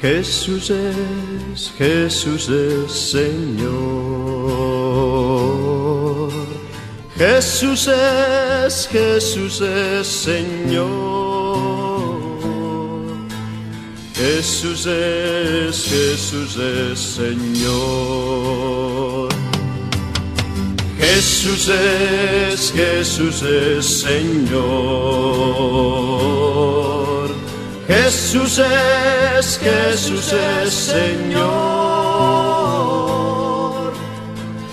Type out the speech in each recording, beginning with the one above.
Jesús es, Jesús es Señor. Jesús es, Jesús es Señor. Jesús es, Jesús es Señor. Jesús es, Jesús es Señor. Jesús es, Jesús es Señor.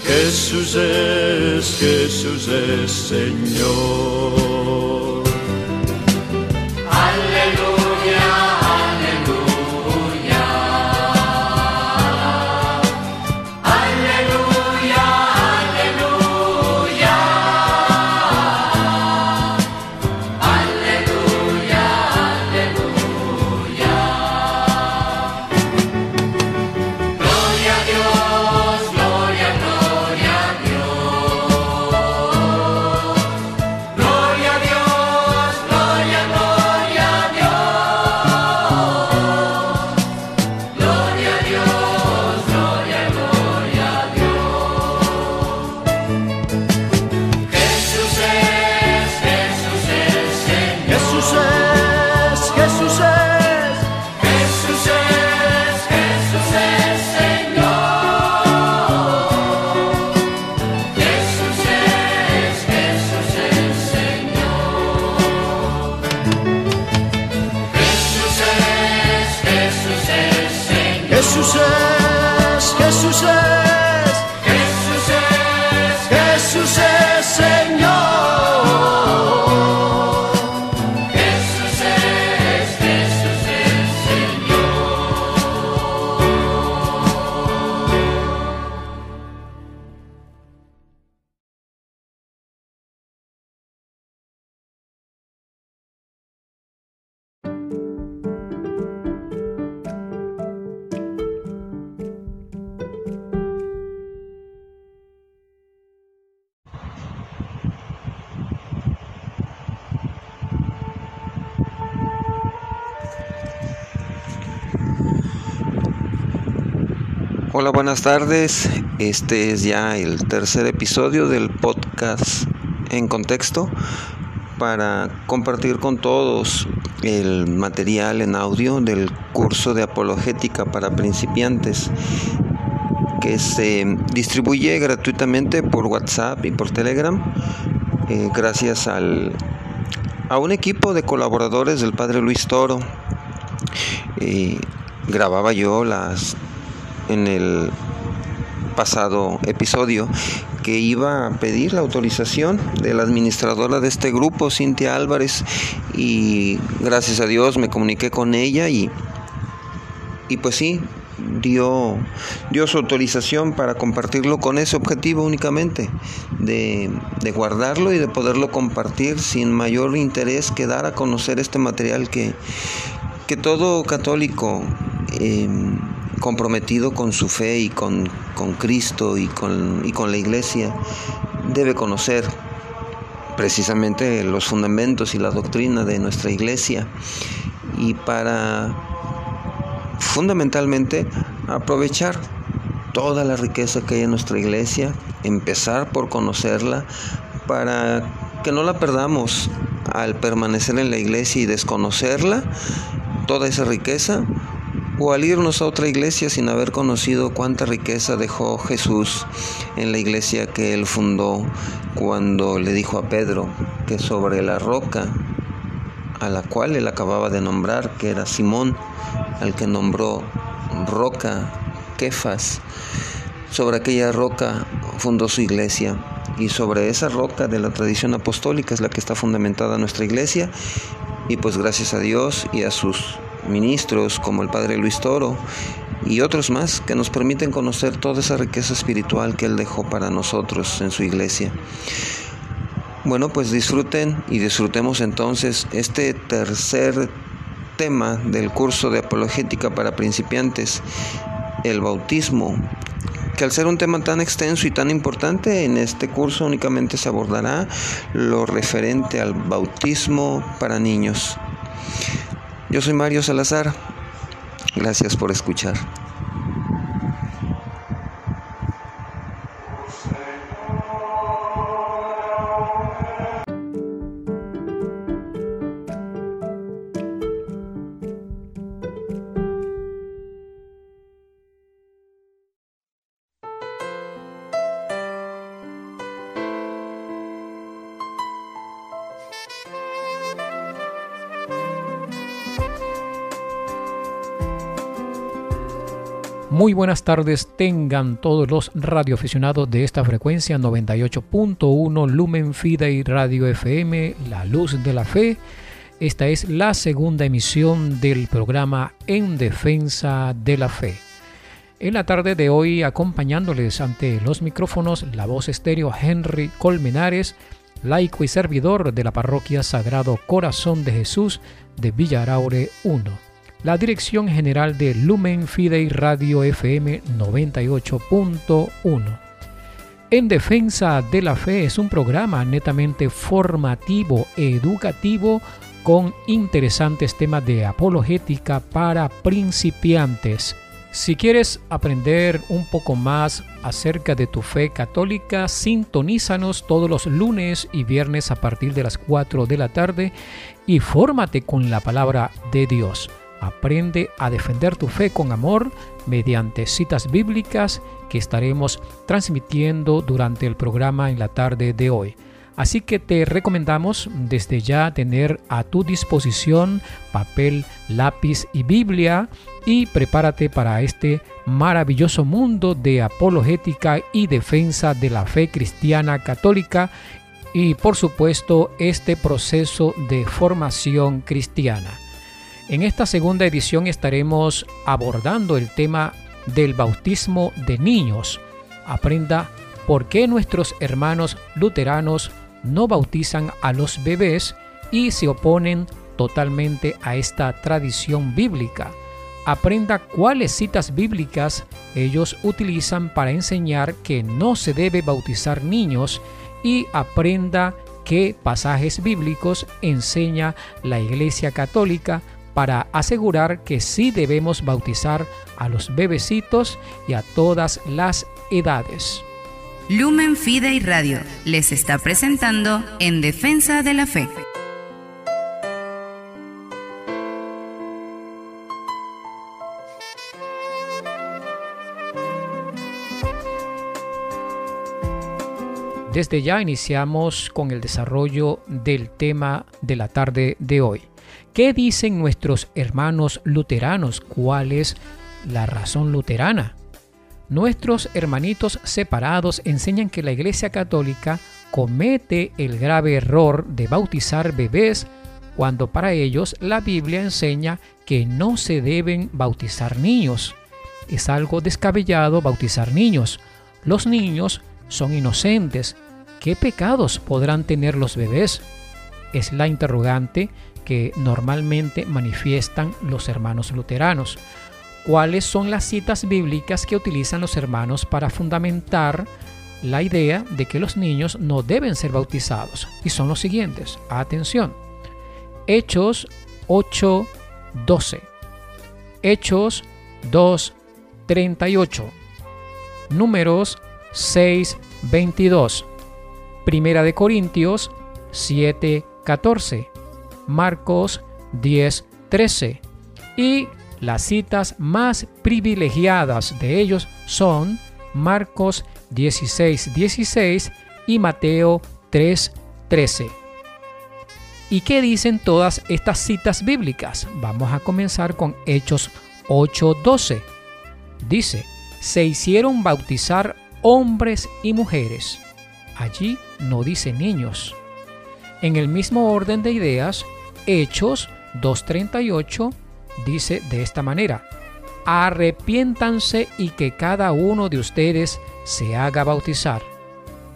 Jesús es, Jesús es Señor. Señor. Jesús es, buenas tardes. Este es ya el tercer episodio del podcast en contexto para compartir con todos el material en audio del curso de apologética para principiantes que se distribuye gratuitamente por WhatsApp y por Telegram eh, gracias al, a un equipo de colaboradores del Padre Luis Toro. Eh, grababa yo las en el pasado episodio que iba a pedir la autorización de la administradora de este grupo, Cintia Álvarez, y gracias a Dios me comuniqué con ella y, y pues sí, dio, dio su autorización para compartirlo con ese objetivo únicamente, de, de guardarlo y de poderlo compartir sin mayor interés que dar a conocer este material que, que todo católico eh, comprometido con su fe y con, con Cristo y con, y con la iglesia debe conocer precisamente los fundamentos y la doctrina de nuestra iglesia. Y para fundamentalmente aprovechar toda la riqueza que hay en nuestra iglesia, empezar por conocerla para que no la perdamos al permanecer en la iglesia y desconocerla, toda esa riqueza, o al irnos a otra iglesia sin haber conocido cuánta riqueza dejó Jesús en la iglesia que él fundó cuando le dijo a Pedro que sobre la roca a la cual él acababa de nombrar, que era Simón, al que nombró roca, Kefas, sobre aquella roca fundó su iglesia. Y sobre esa roca de la tradición apostólica es la que está fundamentada nuestra iglesia. Y pues gracias a Dios y a sus ministros como el Padre Luis Toro y otros más que nos permiten conocer toda esa riqueza espiritual que Él dejó para nosotros en su iglesia. Bueno, pues disfruten y disfrutemos entonces este tercer tema del curso de apologética para principiantes, el bautismo, que al ser un tema tan extenso y tan importante, en este curso únicamente se abordará lo referente al bautismo para niños. Yo soy Mario Salazar, Gracias por escuchar. Muy buenas tardes tengan todos los radioaficionados de esta frecuencia 98.1 Lumen Fidei Radio FM, La Luz de la Fe. Esta es la segunda emisión del programa En Defensa de la Fe. En la tarde de hoy acompañándoles ante los micrófonos la voz estéreo Henry Colmenares, laico y servidor de la parroquia Sagrado Corazón de Jesús de Villaraure 1 la dirección general de Lumen Fidei Radio FM 98.1. En Defensa de la Fe es un programa netamente formativo, educativo, con interesantes temas de apologética para principiantes. Si quieres aprender un poco más acerca de tu fe católica, sintonízanos todos los lunes y viernes a partir de las 4 de la tarde y fórmate con la palabra de Dios. Aprende a defender tu fe con amor mediante citas bíblicas que estaremos transmitiendo durante el programa en la tarde de hoy. Así que te recomendamos desde ya tener a tu disposición papel, lápiz y Biblia y prepárate para este maravilloso mundo de apologética y defensa de la fe cristiana católica y por supuesto este proceso de formación cristiana. En esta segunda edición estaremos abordando el tema del bautismo de niños. Aprenda por qué nuestros hermanos luteranos no bautizan a los bebés y se oponen totalmente a esta tradición bíblica. Aprenda cuáles citas bíblicas ellos utilizan para enseñar que no se debe bautizar niños y aprenda qué pasajes bíblicos enseña la Iglesia Católica para asegurar que sí debemos bautizar a los bebecitos y a todas las edades. Lumen Fidei Radio les está presentando En Defensa de la Fe. Desde ya iniciamos con el desarrollo del tema de la tarde de hoy. ¿Qué dicen nuestros hermanos luteranos? ¿Cuál es la razón luterana? Nuestros hermanitos separados enseñan que la Iglesia Católica comete el grave error de bautizar bebés cuando para ellos la Biblia enseña que no se deben bautizar niños. Es algo descabellado bautizar niños. Los niños son inocentes. ¿Qué pecados podrán tener los bebés? Es la interrogante que normalmente manifiestan los hermanos luteranos. ¿Cuáles son las citas bíblicas que utilizan los hermanos para fundamentar la idea de que los niños no deben ser bautizados? Y son los siguientes. Atención. Hechos 8:12. Hechos 2:38. Números 6:22. Primera de Corintios 7:14. Marcos 10, 13. Y las citas más privilegiadas de ellos son Marcos 16, 16 y Mateo 3, 13. ¿Y qué dicen todas estas citas bíblicas? Vamos a comenzar con Hechos 8:12. Dice, se hicieron bautizar hombres y mujeres. Allí no dice niños. En el mismo orden de ideas, Hechos 2.38 dice de esta manera, arrepiéntanse y que cada uno de ustedes se haga bautizar.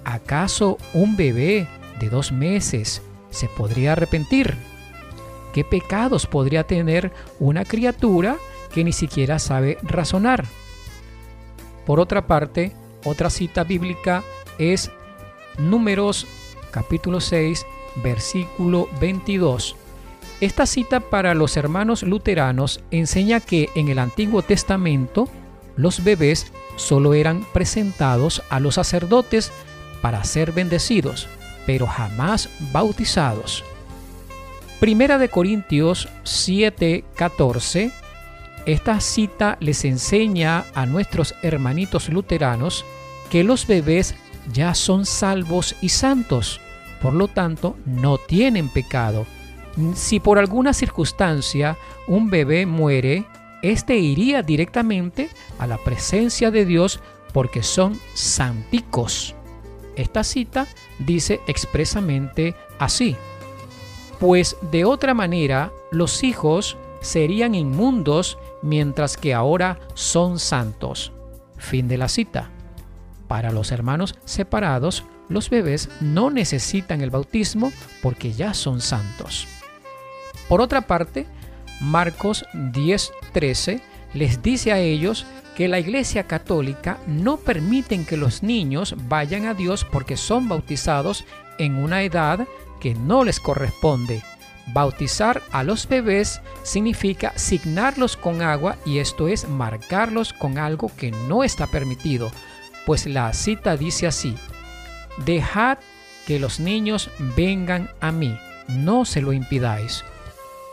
¿Acaso un bebé de dos meses se podría arrepentir? ¿Qué pecados podría tener una criatura que ni siquiera sabe razonar? Por otra parte, otra cita bíblica es Números capítulo 6, versículo 22 Esta cita para los hermanos luteranos enseña que en el Antiguo Testamento los bebés solo eran presentados a los sacerdotes para ser bendecidos, pero jamás bautizados. Primera de Corintios 7:14 esta cita les enseña a nuestros hermanitos luteranos que los bebés ya son salvos y santos, por lo tanto no tienen pecado. Si por alguna circunstancia un bebé muere, éste iría directamente a la presencia de Dios porque son santicos. Esta cita dice expresamente así. Pues de otra manera, los hijos serían inmundos mientras que ahora son santos. Fin de la cita. Para los hermanos separados, los bebés no necesitan el bautismo porque ya son santos. Por otra parte, Marcos 10:13 les dice a ellos que la Iglesia Católica no permiten que los niños vayan a Dios porque son bautizados en una edad que no les corresponde Bautizar a los bebés significa signarlos con agua y esto es marcarlos con algo que no está permitido, pues la cita dice así, dejad que los niños vengan a mí, no se lo impidáis.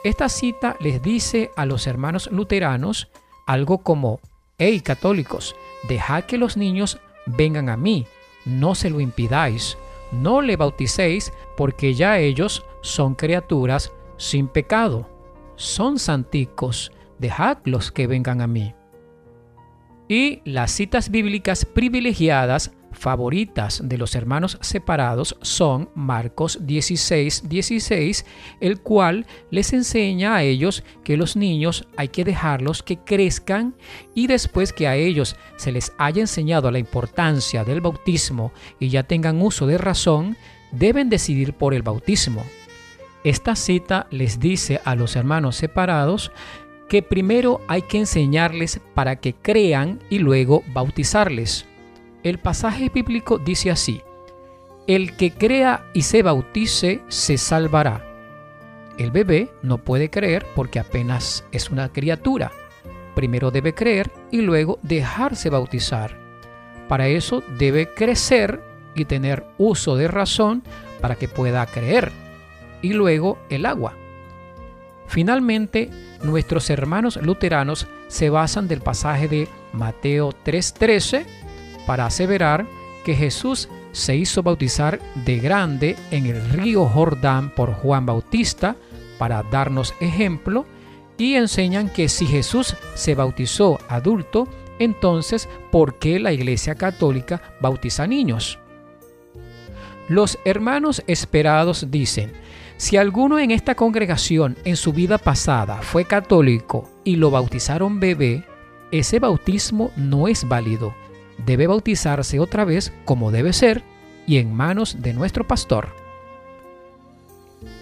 Esta cita les dice a los hermanos luteranos algo como, hey católicos, dejad que los niños vengan a mí, no se lo impidáis no le bauticéis porque ya ellos son criaturas sin pecado, son santicos, dejadlos que vengan a mí. Y las citas bíblicas privilegiadas favoritas de los hermanos separados son Marcos 16, 16, el cual les enseña a ellos que los niños hay que dejarlos que crezcan y después que a ellos se les haya enseñado la importancia del bautismo y ya tengan uso de razón, deben decidir por el bautismo. Esta cita les dice a los hermanos separados que primero hay que enseñarles para que crean y luego bautizarles. El pasaje bíblico dice así, el que crea y se bautice se salvará. El bebé no puede creer porque apenas es una criatura. Primero debe creer y luego dejarse bautizar. Para eso debe crecer y tener uso de razón para que pueda creer. Y luego el agua. Finalmente, nuestros hermanos luteranos se basan del pasaje de Mateo 3:13 para aseverar que Jesús se hizo bautizar de grande en el río Jordán por Juan Bautista para darnos ejemplo y enseñan que si Jesús se bautizó adulto, entonces ¿por qué la Iglesia Católica bautiza niños? Los hermanos esperados dicen, si alguno en esta congregación en su vida pasada fue católico y lo bautizaron bebé, ese bautismo no es válido debe bautizarse otra vez como debe ser y en manos de nuestro pastor.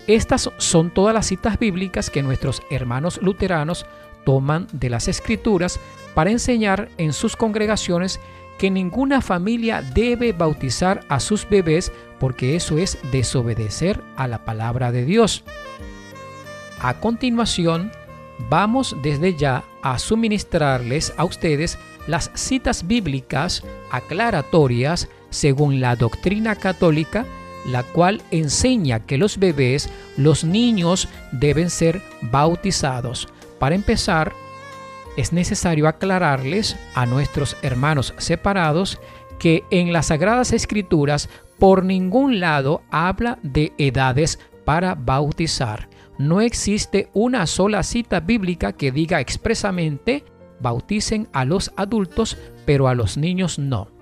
Estas son todas las citas bíblicas que nuestros hermanos luteranos toman de las escrituras para enseñar en sus congregaciones que ninguna familia debe bautizar a sus bebés porque eso es desobedecer a la palabra de Dios. A continuación, vamos desde ya a suministrarles a ustedes las citas bíblicas aclaratorias según la doctrina católica, la cual enseña que los bebés, los niños, deben ser bautizados. Para empezar, es necesario aclararles a nuestros hermanos separados que en las Sagradas Escrituras por ningún lado habla de edades para bautizar. No existe una sola cita bíblica que diga expresamente bauticen a los adultos, pero a los niños no.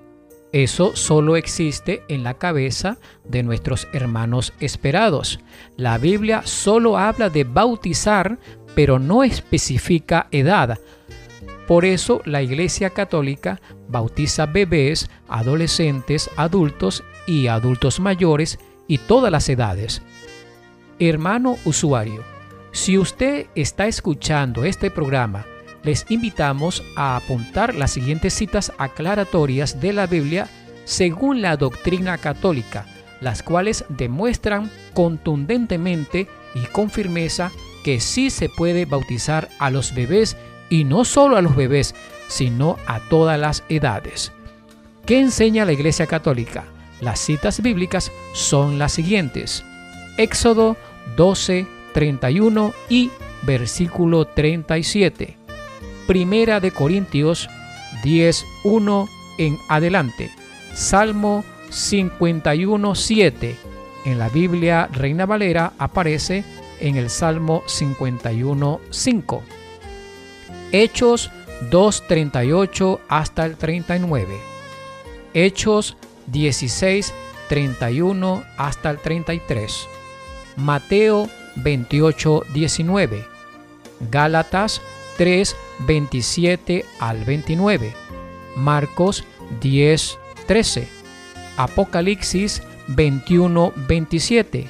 Eso solo existe en la cabeza de nuestros hermanos esperados. La Biblia solo habla de bautizar, pero no especifica edad. Por eso la Iglesia Católica bautiza bebés, adolescentes, adultos y adultos mayores y todas las edades. Hermano usuario, si usted está escuchando este programa les invitamos a apuntar las siguientes citas aclaratorias de la Biblia según la doctrina católica, las cuales demuestran contundentemente y con firmeza que sí se puede bautizar a los bebés y no solo a los bebés, sino a todas las edades. ¿Qué enseña la Iglesia Católica? Las citas bíblicas son las siguientes. Éxodo 12, 31 y versículo 37. Primera de Corintios 10, 1 en adelante. Salmo 51, 7. En la Biblia Reina Valera aparece en el Salmo 51, 5. Hechos 2, 38 hasta el 39. Hechos 16, 31 hasta el 33. Mateo 28, 19. Gálatas 3, 27 al 29. Marcos 10, 13. Apocalipsis 21, 27.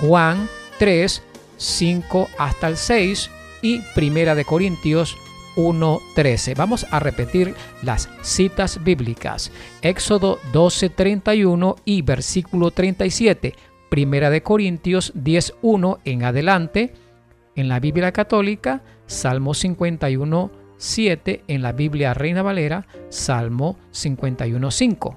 Juan 3, 5 hasta el 6 y Primera de Corintios 1.13. Vamos a repetir las citas bíblicas. Éxodo 12.31 y versículo 37. Primera de Corintios 10.1 en adelante. En la Biblia católica, Salmo 51.7. En la Biblia Reina Valera, Salmo 51.5.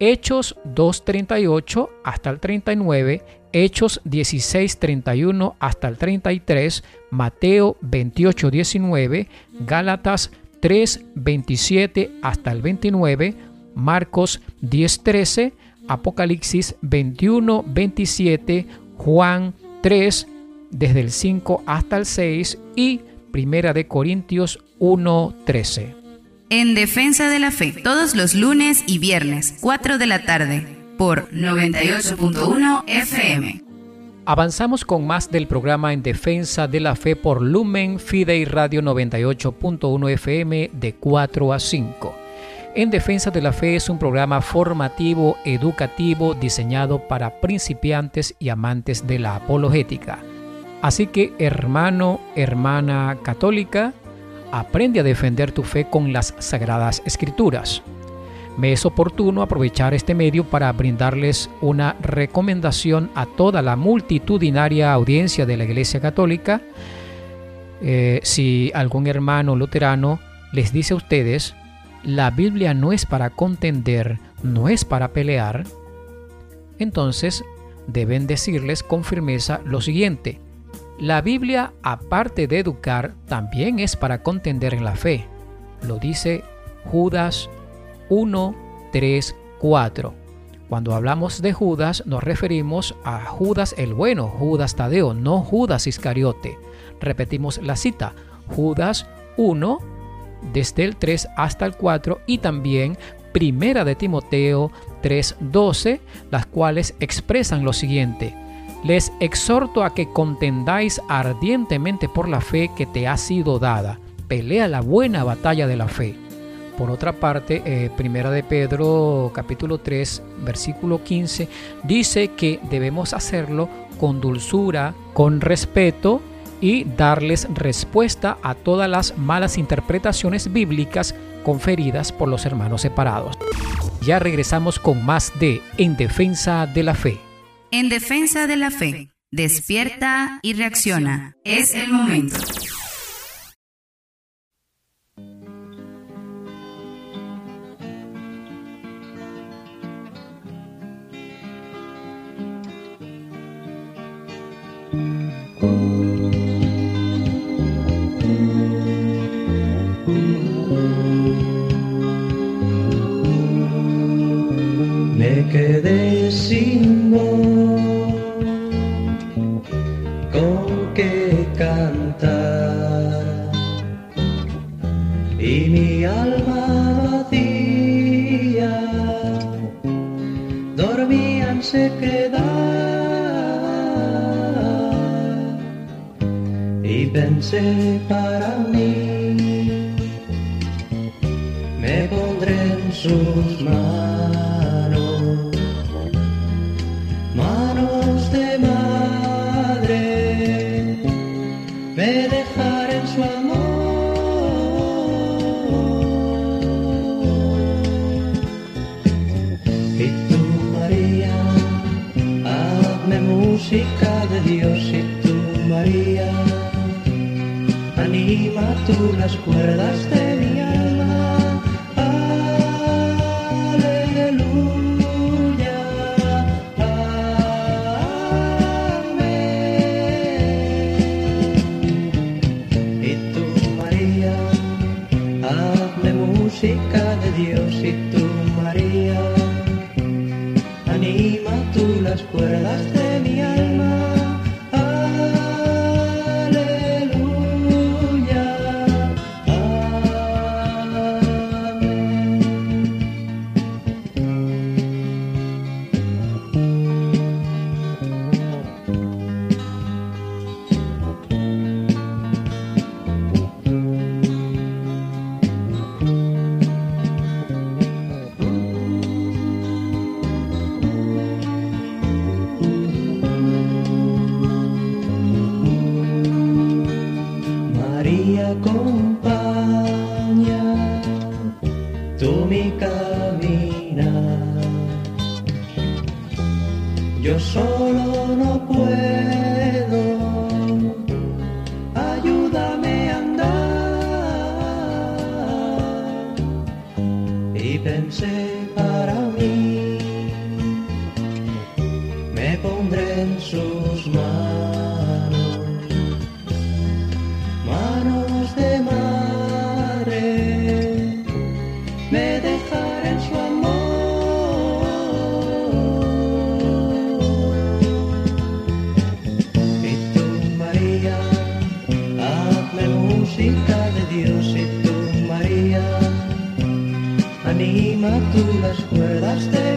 Hechos 2.38 hasta el 39, Hechos 16.31 hasta el 33, Mateo 28.19, Gálatas 3.27 hasta el 29, Marcos 10.13, Apocalipsis 21.27, Juan 3 desde el 5 hasta el 6 y Primera de Corintios 1.13. En Defensa de la Fe, todos los lunes y viernes, 4 de la tarde, por 98.1 FM. Avanzamos con más del programa En Defensa de la Fe por Lumen Fidei Radio 98.1 FM de 4 a 5. En Defensa de la Fe es un programa formativo, educativo, diseñado para principiantes y amantes de la apologética. Así que hermano, hermana católica, aprende a defender tu fe con las sagradas escrituras. Me es oportuno aprovechar este medio para brindarles una recomendación a toda la multitudinaria audiencia de la Iglesia Católica. Eh, si algún hermano luterano les dice a ustedes, la Biblia no es para contender, no es para pelear, entonces deben decirles con firmeza lo siguiente. La Biblia, aparte de educar, también es para contender en la fe. Lo dice Judas 1, 3, 4. Cuando hablamos de Judas nos referimos a Judas el bueno, Judas Tadeo, no Judas Iscariote. Repetimos la cita, Judas 1, desde el 3 hasta el 4 y también Primera de Timoteo 3, 12, las cuales expresan lo siguiente les exhorto a que contendáis ardientemente por la fe que te ha sido dada. Pelea la buena batalla de la fe. Por otra parte, eh, Primera de Pedro capítulo 3 versículo 15 dice que debemos hacerlo con dulzura, con respeto y darles respuesta a todas las malas interpretaciones bíblicas conferidas por los hermanos separados. Ya regresamos con más de En Defensa de la Fe. En defensa de la fe, despierta y reacciona. Es el momento. Me quedé sin voz cantar. Y mi alma vacía dormía en sequedad. Y pensé para mí me pondré en sus manos, anima tú las cuerdas de mi alma. Solo no puedo, tú las cuerdas de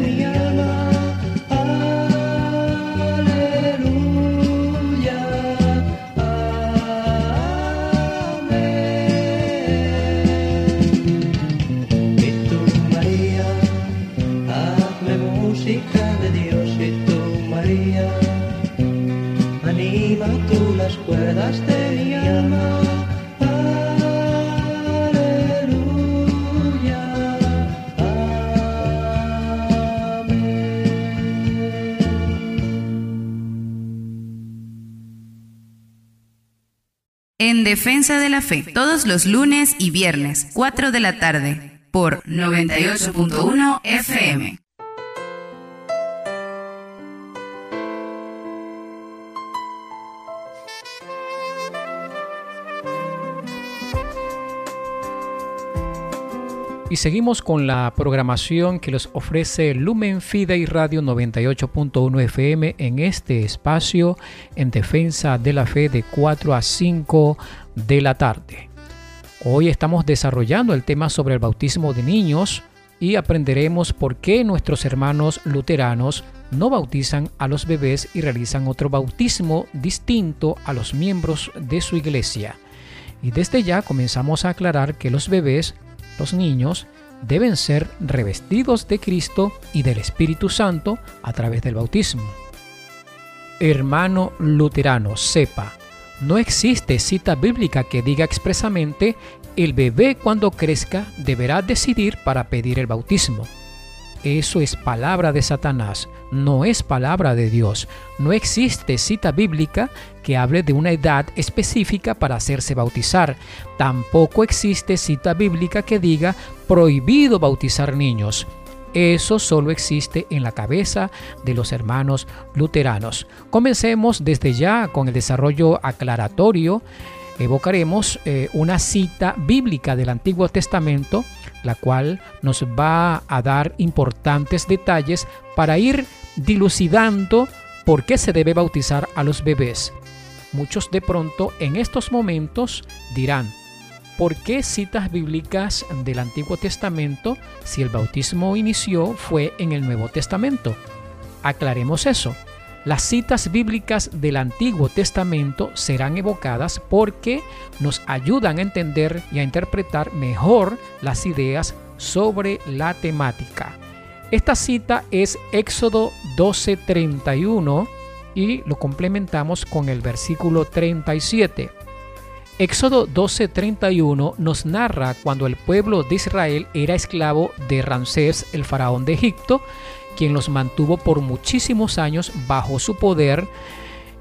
En Defensa de la Fe, todos los lunes y viernes, 4 de la tarde, por 98.1 FM. Y seguimos con la programación que les ofrece Lumen Fidei Radio 98.1 FM en este espacio en defensa de la fe de 4 a 5 de la tarde. Hoy estamos desarrollando el tema sobre el bautismo de niños y aprenderemos por qué nuestros hermanos luteranos no bautizan a los bebés y realizan otro bautismo distinto a los miembros de su iglesia. Y desde ya comenzamos a aclarar que los bebés los niños deben ser revestidos de Cristo y del Espíritu Santo a través del bautismo. Hermano luterano, sepa, no existe cita bíblica que diga expresamente el bebé cuando crezca deberá decidir para pedir el bautismo. Eso es palabra de Satanás, no es palabra de Dios. No existe cita bíblica que hable de una edad específica para hacerse bautizar. Tampoco existe cita bíblica que diga prohibido bautizar niños. Eso solo existe en la cabeza de los hermanos luteranos. Comencemos desde ya con el desarrollo aclaratorio. Evocaremos eh, una cita bíblica del Antiguo Testamento, la cual nos va a dar importantes detalles para ir dilucidando por qué se debe bautizar a los bebés. Muchos de pronto en estos momentos dirán, ¿por qué citas bíblicas del Antiguo Testamento si el bautismo inició fue en el Nuevo Testamento? Aclaremos eso. Las citas bíblicas del Antiguo Testamento serán evocadas porque nos ayudan a entender y a interpretar mejor las ideas sobre la temática. Esta cita es Éxodo 12:31 y lo complementamos con el versículo 37. Éxodo 12:31 nos narra cuando el pueblo de Israel era esclavo de Ramsés, el faraón de Egipto, quien los mantuvo por muchísimos años bajo su poder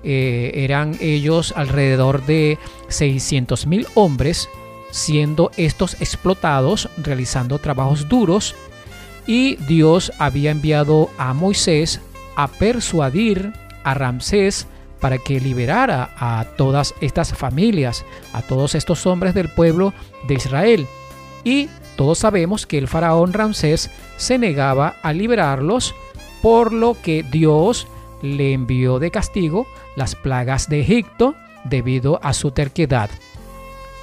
eh, eran ellos alrededor de 600 mil hombres, siendo estos explotados, realizando trabajos duros, y Dios había enviado a Moisés a persuadir a Ramsés para que liberara a todas estas familias, a todos estos hombres del pueblo de Israel. Y todos sabemos que el faraón Ramsés se negaba a liberarlos, por lo que Dios le envió de castigo las plagas de Egipto debido a su terquedad.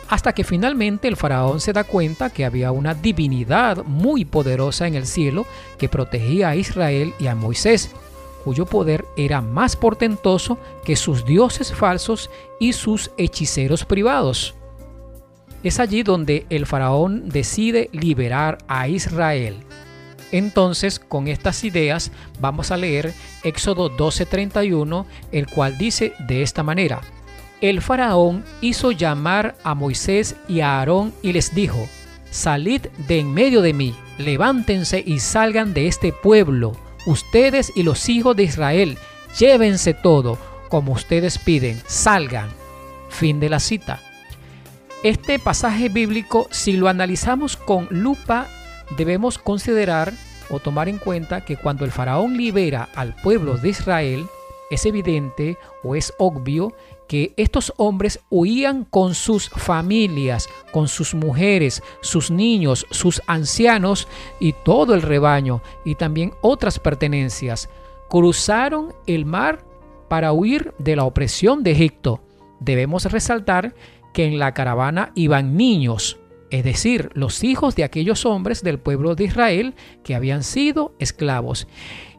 Hasta que finalmente el faraón se da cuenta que había una divinidad muy poderosa en el cielo que protegía a Israel y a Moisés, cuyo poder era más portentoso que sus dioses falsos y sus hechiceros privados. Es allí donde el faraón decide liberar a Israel. Entonces, con estas ideas, vamos a leer Éxodo 12:31, el cual dice de esta manera, El faraón hizo llamar a Moisés y a Aarón y les dijo, Salid de en medio de mí, levántense y salgan de este pueblo, ustedes y los hijos de Israel, llévense todo, como ustedes piden, salgan. Fin de la cita. Este pasaje bíblico, si lo analizamos con lupa, debemos considerar o tomar en cuenta que cuando el faraón libera al pueblo de Israel, es evidente o es obvio que estos hombres huían con sus familias, con sus mujeres, sus niños, sus ancianos y todo el rebaño y también otras pertenencias. Cruzaron el mar para huir de la opresión de Egipto. Debemos resaltar que en la caravana iban niños, es decir, los hijos de aquellos hombres del pueblo de Israel que habían sido esclavos.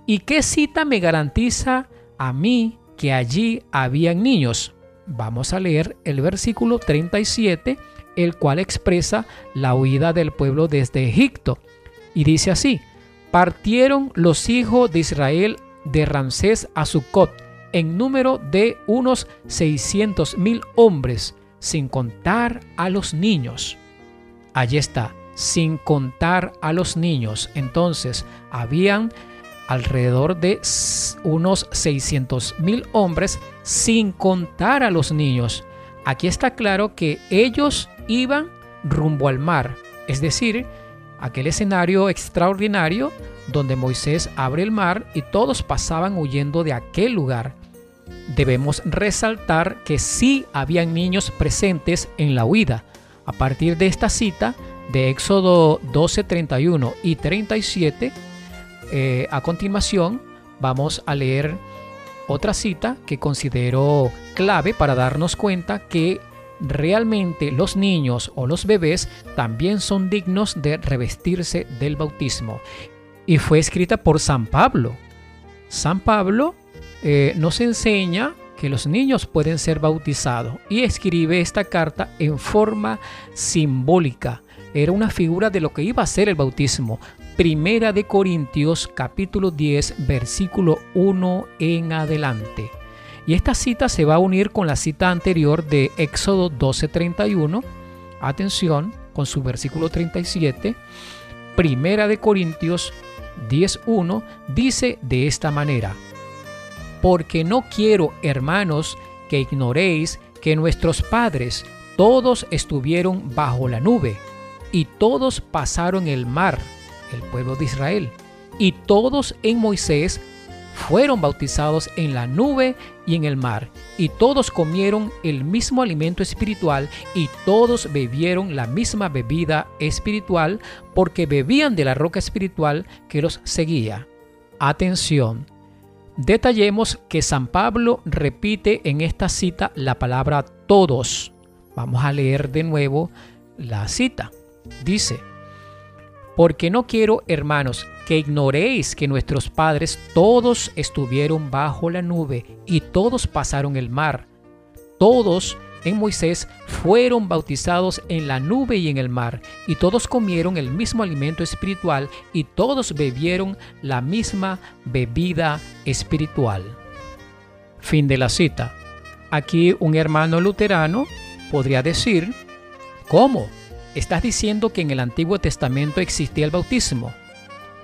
¿Y qué cita me garantiza a mí que allí habían niños? Vamos a leer el versículo 37, el cual expresa la huida del pueblo desde Egipto. Y dice así, partieron los hijos de Israel de Ramsés a Sucot en número de unos 600 mil hombres, sin contar a los niños. Allí está, sin contar a los niños. Entonces, habían alrededor de unos 600 mil hombres, sin contar a los niños. Aquí está claro que ellos iban rumbo al mar, es decir, aquel escenario extraordinario donde Moisés abre el mar y todos pasaban huyendo de aquel lugar. Debemos resaltar que sí habían niños presentes en la huida, a partir de esta cita de Éxodo 12, 31 y 37, eh, a continuación vamos a leer otra cita que considero clave para darnos cuenta que realmente los niños o los bebés también son dignos de revestirse del bautismo. Y fue escrita por San Pablo. San Pablo eh, nos enseña que los niños pueden ser bautizados y escribe esta carta en forma simbólica. Era una figura de lo que iba a ser el bautismo. Primera de Corintios capítulo 10 versículo 1 en adelante. Y esta cita se va a unir con la cita anterior de Éxodo 12:31. Atención con su versículo 37. Primera de Corintios 10:1 dice de esta manera: porque no quiero, hermanos, que ignoréis que nuestros padres todos estuvieron bajo la nube, y todos pasaron el mar, el pueblo de Israel, y todos en Moisés fueron bautizados en la nube y en el mar, y todos comieron el mismo alimento espiritual, y todos bebieron la misma bebida espiritual, porque bebían de la roca espiritual que los seguía. Atención, Detallemos que San Pablo repite en esta cita la palabra todos. Vamos a leer de nuevo la cita. Dice, porque no quiero, hermanos, que ignoréis que nuestros padres todos estuvieron bajo la nube y todos pasaron el mar. Todos en Moisés fueron bautizados en la nube y en el mar, y todos comieron el mismo alimento espiritual, y todos bebieron la misma bebida espiritual. Fin de la cita. Aquí un hermano luterano podría decir, ¿cómo? ¿Estás diciendo que en el Antiguo Testamento existía el bautismo?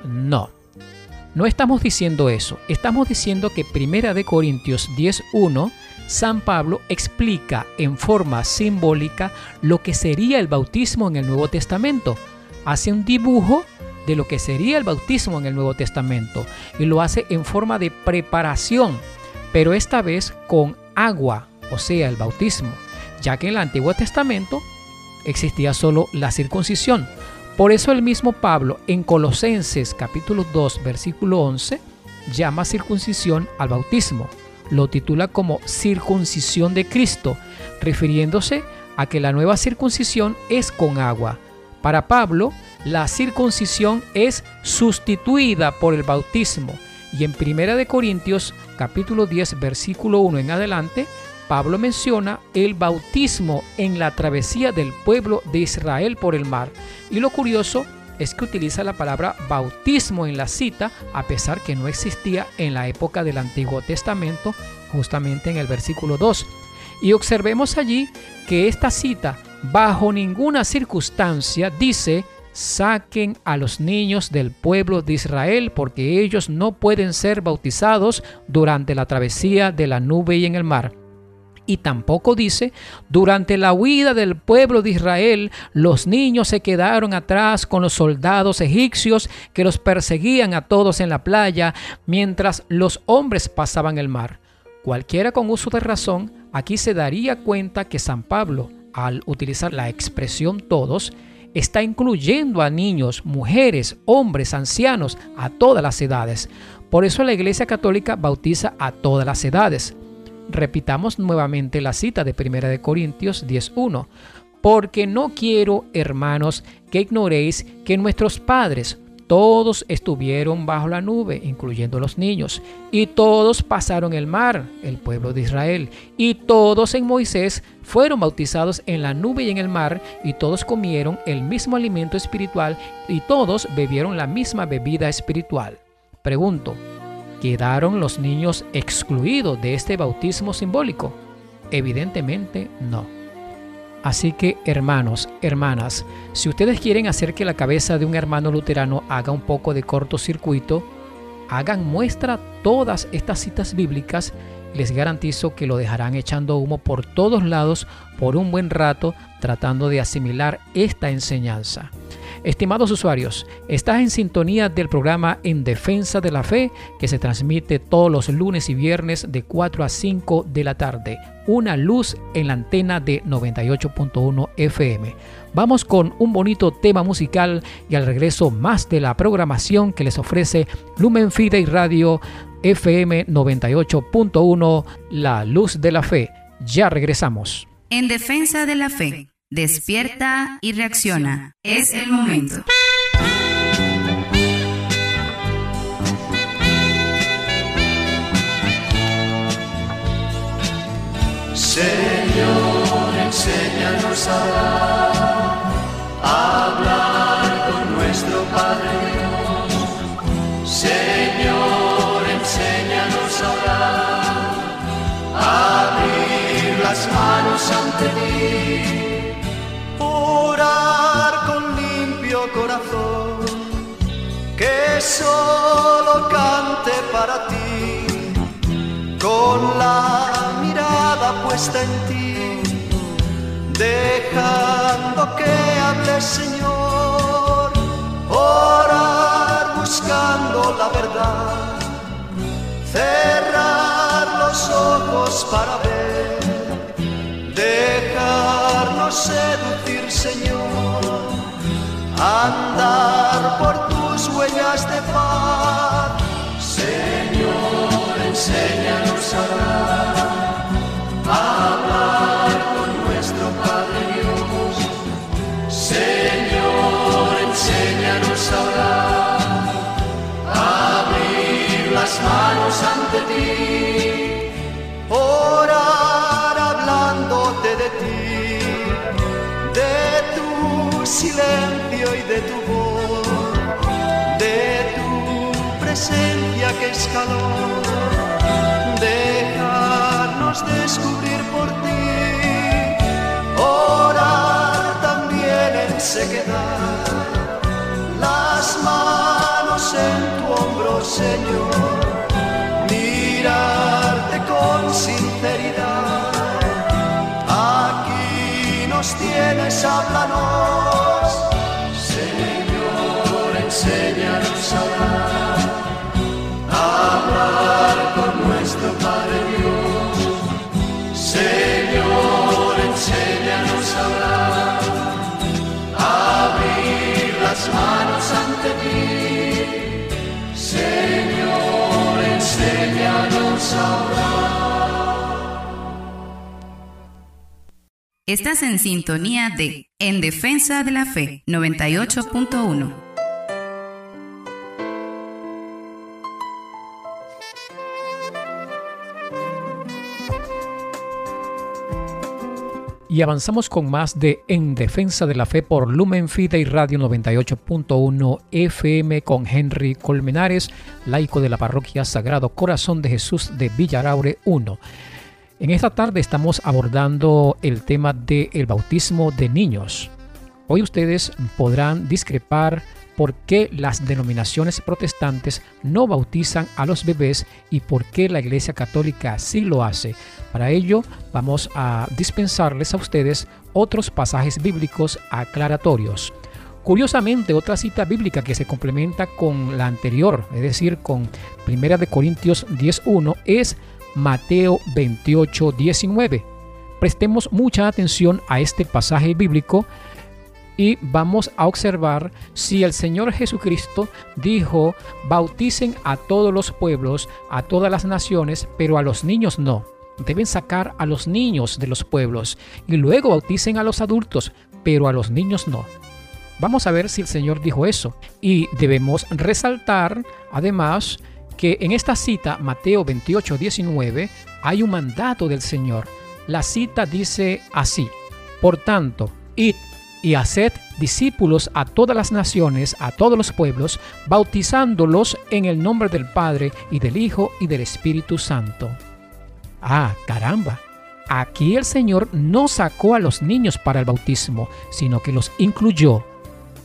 No. No estamos diciendo eso. Estamos diciendo que Primera de Corintios 10.1 San Pablo explica en forma simbólica lo que sería el bautismo en el Nuevo Testamento. Hace un dibujo de lo que sería el bautismo en el Nuevo Testamento y lo hace en forma de preparación, pero esta vez con agua, o sea, el bautismo, ya que en el Antiguo Testamento existía solo la circuncisión. Por eso el mismo Pablo en Colosenses capítulo 2 versículo 11 llama circuncisión al bautismo. Lo titula como circuncisión de Cristo, refiriéndose a que la nueva circuncisión es con agua. Para Pablo, la circuncisión es sustituida por el bautismo. Y en 1 Corintios capítulo 10 versículo 1 en adelante, Pablo menciona el bautismo en la travesía del pueblo de Israel por el mar. Y lo curioso es que utiliza la palabra bautismo en la cita, a pesar que no existía en la época del Antiguo Testamento, justamente en el versículo 2. Y observemos allí que esta cita, bajo ninguna circunstancia, dice, saquen a los niños del pueblo de Israel porque ellos no pueden ser bautizados durante la travesía de la nube y en el mar. Y tampoco dice, durante la huida del pueblo de Israel, los niños se quedaron atrás con los soldados egipcios que los perseguían a todos en la playa mientras los hombres pasaban el mar. Cualquiera con uso de razón aquí se daría cuenta que San Pablo, al utilizar la expresión todos, está incluyendo a niños, mujeres, hombres, ancianos, a todas las edades. Por eso la Iglesia Católica bautiza a todas las edades. Repitamos nuevamente la cita de 1 de Corintios 10:1. Porque no quiero, hermanos, que ignoréis que nuestros padres todos estuvieron bajo la nube, incluyendo los niños, y todos pasaron el mar, el pueblo de Israel, y todos en Moisés fueron bautizados en la nube y en el mar, y todos comieron el mismo alimento espiritual, y todos bebieron la misma bebida espiritual. Pregunto, ¿Quedaron los niños excluidos de este bautismo simbólico? Evidentemente no. Así que hermanos, hermanas, si ustedes quieren hacer que la cabeza de un hermano luterano haga un poco de cortocircuito, hagan muestra todas estas citas bíblicas les garantizo que lo dejarán echando humo por todos lados por un buen rato tratando de asimilar esta enseñanza. Estimados usuarios, estás en sintonía del programa En Defensa de la Fe que se transmite todos los lunes y viernes de 4 a 5 de la tarde. Una luz en la antena de 98.1 FM. Vamos con un bonito tema musical y al regreso más de la programación que les ofrece Lumen Fide Radio FM 98.1 La Luz de la Fe. Ya regresamos. En Defensa de la Fe. Despierta y reacciona. Es el momento. Señor, enséñanos a hablar, hablar con nuestro Padre. Señor, enséñanos a hablar, abrir las manos ante ti que solo cante para ti, con la mirada puesta en ti, dejando que hable Señor, orar buscando la verdad, cerrar los ojos para ver dejarnos seducir, Señor, andar por tus huellas de paz. Señor, enséñanos a hablar, a hablar con nuestro Padre Dios. Señor, enséñanos a hablar, a abrir las manos ante ti. de tu voz, de tu presencia que es calor. Dejarnos descubrir por ti, orar también en sequedad, las manos en tu hombro, Señor, mirarte con sinceridad. Aquí nos tienes, háblanos. Estás en sintonía de En Defensa de la Fe 98.1. Y avanzamos con más de En Defensa de la Fe por Lumen Fide y Radio 98.1 FM con Henry Colmenares, laico de la parroquia Sagrado Corazón de Jesús de Villaraure 1. En esta tarde estamos abordando el tema del bautismo de niños. Hoy ustedes podrán discrepar por qué las denominaciones protestantes no bautizan a los bebés y por qué la Iglesia Católica sí lo hace. Para ello vamos a dispensarles a ustedes otros pasajes bíblicos aclaratorios. Curiosamente, otra cita bíblica que se complementa con la anterior, es decir, con 1 de Corintios 10.1, es Mateo 28, 19. Prestemos mucha atención a este pasaje bíblico y vamos a observar si el Señor Jesucristo dijo, bauticen a todos los pueblos, a todas las naciones, pero a los niños no. Deben sacar a los niños de los pueblos y luego bauticen a los adultos, pero a los niños no. Vamos a ver si el Señor dijo eso. Y debemos resaltar, además, que en esta cita, Mateo 28, 19, hay un mandato del Señor. La cita dice así, por tanto, id y haced discípulos a todas las naciones, a todos los pueblos, bautizándolos en el nombre del Padre y del Hijo y del Espíritu Santo. Ah, caramba. Aquí el Señor no sacó a los niños para el bautismo, sino que los incluyó.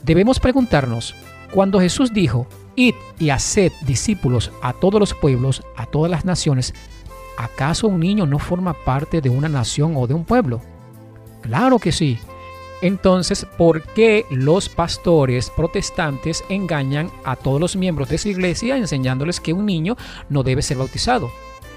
Debemos preguntarnos, cuando Jesús dijo, id y haced discípulos a todos los pueblos, a todas las naciones, ¿acaso un niño no forma parte de una nación o de un pueblo? Claro que sí. Entonces, ¿por qué los pastores protestantes engañan a todos los miembros de su iglesia enseñándoles que un niño no debe ser bautizado?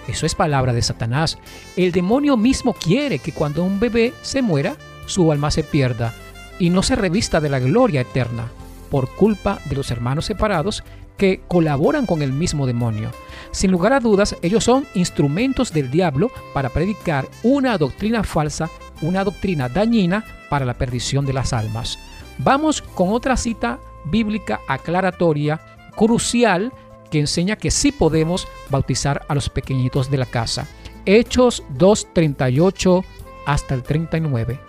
Eso es palabra de Satanás. El demonio mismo quiere que cuando un bebé se muera, su alma se pierda y no se revista de la gloria eterna por culpa de los hermanos separados que colaboran con el mismo demonio. Sin lugar a dudas, ellos son instrumentos del diablo para predicar una doctrina falsa, una doctrina dañina para la perdición de las almas. Vamos con otra cita bíblica aclaratoria, crucial, que enseña que sí podemos bautizar a los pequeñitos de la casa. Hechos 2.38 hasta el 39.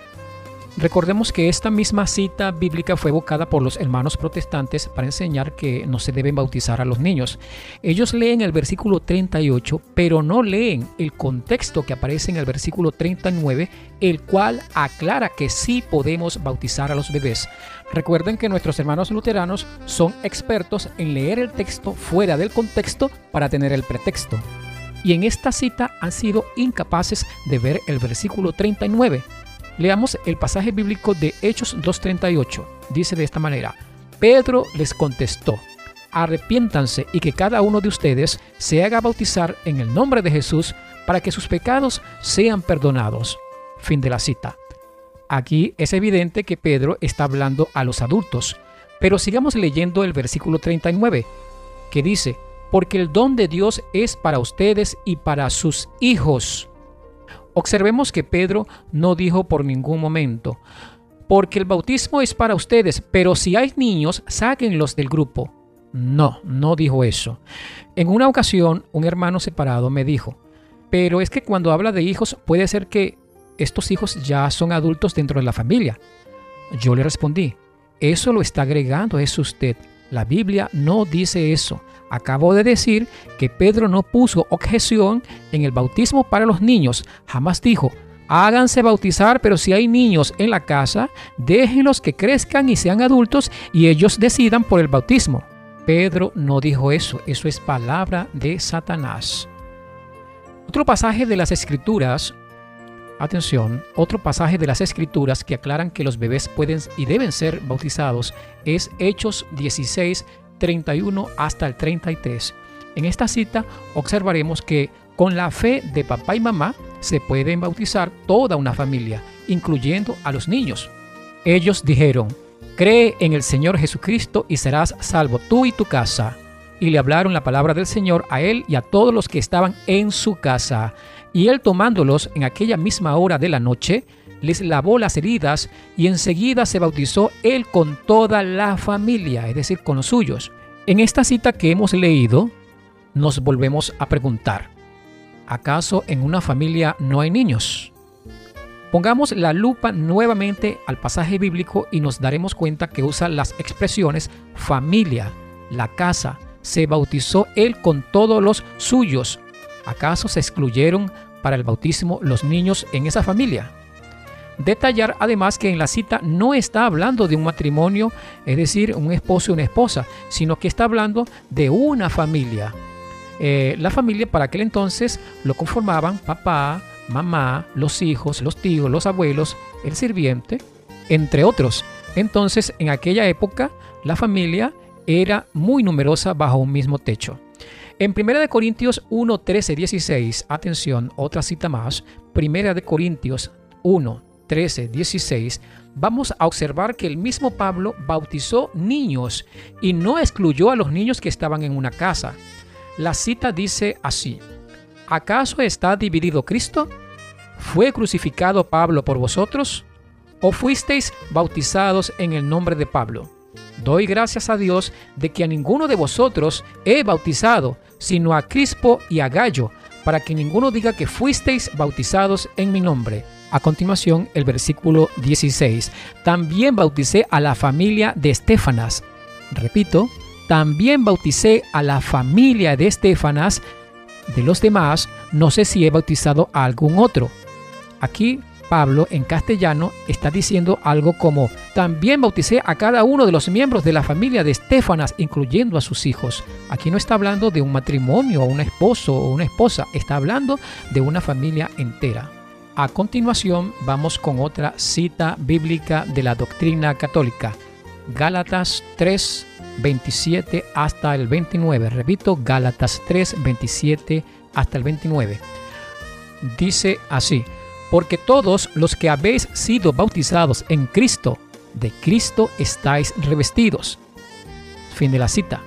Recordemos que esta misma cita bíblica fue evocada por los hermanos protestantes para enseñar que no se deben bautizar a los niños. Ellos leen el versículo 38, pero no leen el contexto que aparece en el versículo 39, el cual aclara que sí podemos bautizar a los bebés. Recuerden que nuestros hermanos luteranos son expertos en leer el texto fuera del contexto para tener el pretexto. Y en esta cita han sido incapaces de ver el versículo 39 Leamos el pasaje bíblico de Hechos 2.38. Dice de esta manera, Pedro les contestó, arrepiéntanse y que cada uno de ustedes se haga bautizar en el nombre de Jesús para que sus pecados sean perdonados. Fin de la cita. Aquí es evidente que Pedro está hablando a los adultos, pero sigamos leyendo el versículo 39, que dice, porque el don de Dios es para ustedes y para sus hijos Observemos que Pedro no dijo por ningún momento, porque el bautismo es para ustedes, pero si hay niños, sáquenlos del grupo. No, no dijo eso. En una ocasión, un hermano separado me dijo, pero es que cuando habla de hijos, puede ser que estos hijos ya son adultos dentro de la familia. Yo le respondí, eso lo está agregando es usted. La Biblia no dice eso. Acabo de decir que Pedro no puso objeción en el bautismo para los niños. Jamás dijo, háganse bautizar, pero si hay niños en la casa, déjenlos que crezcan y sean adultos y ellos decidan por el bautismo. Pedro no dijo eso, eso es palabra de Satanás. Otro pasaje de las Escrituras Atención, otro pasaje de las escrituras que aclaran que los bebés pueden y deben ser bautizados es Hechos 16, 31 hasta el 33. En esta cita observaremos que con la fe de papá y mamá se pueden bautizar toda una familia, incluyendo a los niños. Ellos dijeron, cree en el Señor Jesucristo y serás salvo tú y tu casa. Y le hablaron la palabra del Señor a él y a todos los que estaban en su casa. Y él tomándolos en aquella misma hora de la noche, les lavó las heridas y enseguida se bautizó él con toda la familia, es decir, con los suyos. En esta cita que hemos leído, nos volvemos a preguntar, ¿acaso en una familia no hay niños? Pongamos la lupa nuevamente al pasaje bíblico y nos daremos cuenta que usa las expresiones familia, la casa, se bautizó él con todos los suyos. ¿Acaso se excluyeron para el bautismo los niños en esa familia? Detallar además que en la cita no está hablando de un matrimonio, es decir, un esposo y una esposa, sino que está hablando de una familia. Eh, la familia para aquel entonces lo conformaban papá, mamá, los hijos, los tíos, los abuelos, el sirviente, entre otros. Entonces, en aquella época, la familia era muy numerosa bajo un mismo techo. En 1 Corintios 1, 13, 16, atención, otra cita más, 1 Corintios 1, 13, 16, vamos a observar que el mismo Pablo bautizó niños y no excluyó a los niños que estaban en una casa. La cita dice así, ¿acaso está dividido Cristo? ¿Fue crucificado Pablo por vosotros? ¿O fuisteis bautizados en el nombre de Pablo? Doy gracias a Dios de que a ninguno de vosotros he bautizado, sino a Crispo y a Gallo, para que ninguno diga que fuisteis bautizados en mi nombre. A continuación, el versículo 16. También bauticé a la familia de Estefanas. Repito, también bauticé a la familia de Estefanas. De los demás, no sé si he bautizado a algún otro. Aquí Pablo en castellano está diciendo algo como, también bauticé a cada uno de los miembros de la familia de Estefanas, incluyendo a sus hijos. Aquí no está hablando de un matrimonio o un esposo o una esposa, está hablando de una familia entera. A continuación vamos con otra cita bíblica de la doctrina católica. Gálatas 3, 27 hasta el 29. Repito, Gálatas 3, 27 hasta el 29. Dice así, porque todos los que habéis sido bautizados en Cristo, de Cristo estáis revestidos. Fin de la cita.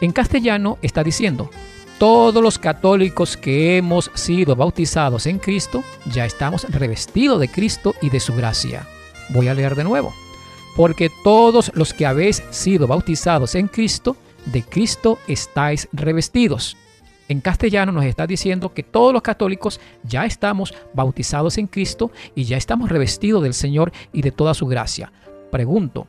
En castellano está diciendo, todos los católicos que hemos sido bautizados en Cristo, ya estamos revestidos de Cristo y de su gracia. Voy a leer de nuevo. Porque todos los que habéis sido bautizados en Cristo, de Cristo estáis revestidos. En castellano nos está diciendo que todos los católicos ya estamos bautizados en Cristo y ya estamos revestidos del Señor y de toda su gracia. Pregunto,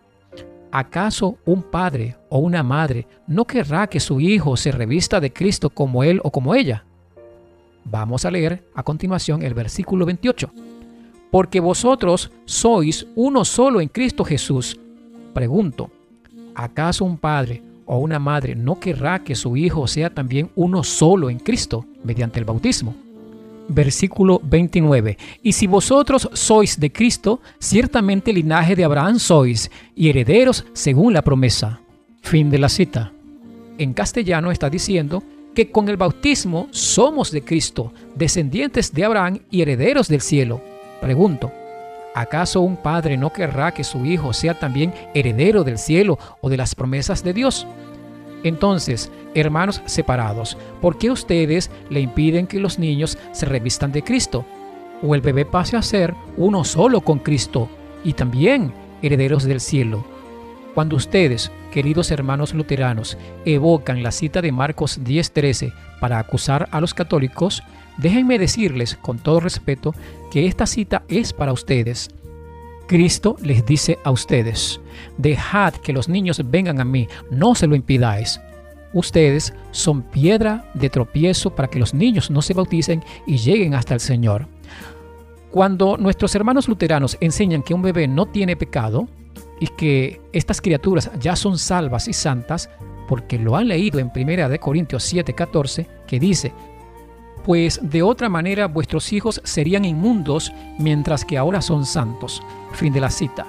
¿acaso un padre o una madre no querrá que su hijo se revista de Cristo como él o como ella? Vamos a leer a continuación el versículo 28. Porque vosotros sois uno solo en Cristo Jesús. Pregunto, ¿acaso un padre o una madre no querrá que su hijo sea también uno solo en Cristo mediante el bautismo. Versículo 29. Y si vosotros sois de Cristo, ciertamente linaje de Abraham sois y herederos según la promesa. Fin de la cita. En castellano está diciendo que con el bautismo somos de Cristo, descendientes de Abraham y herederos del cielo. Pregunto, ¿acaso un padre no querrá que su hijo sea también heredero del cielo o de las promesas de Dios? Entonces, hermanos separados, ¿por qué ustedes le impiden que los niños se revistan de Cristo? O el bebé pase a ser uno solo con Cristo y también herederos del cielo. Cuando ustedes, queridos hermanos luteranos, evocan la cita de Marcos 10:13 para acusar a los católicos, déjenme decirles con todo respeto que esta cita es para ustedes. Cristo les dice a ustedes, dejad que los niños vengan a mí, no se lo impidáis. Ustedes son piedra de tropiezo para que los niños no se bauticen y lleguen hasta el Señor. Cuando nuestros hermanos luteranos enseñan que un bebé no tiene pecado y que estas criaturas ya son salvas y santas, porque lo han leído en 1 Corintios 7:14, que dice, pues de otra manera vuestros hijos serían inmundos mientras que ahora son santos. Fin de la cita.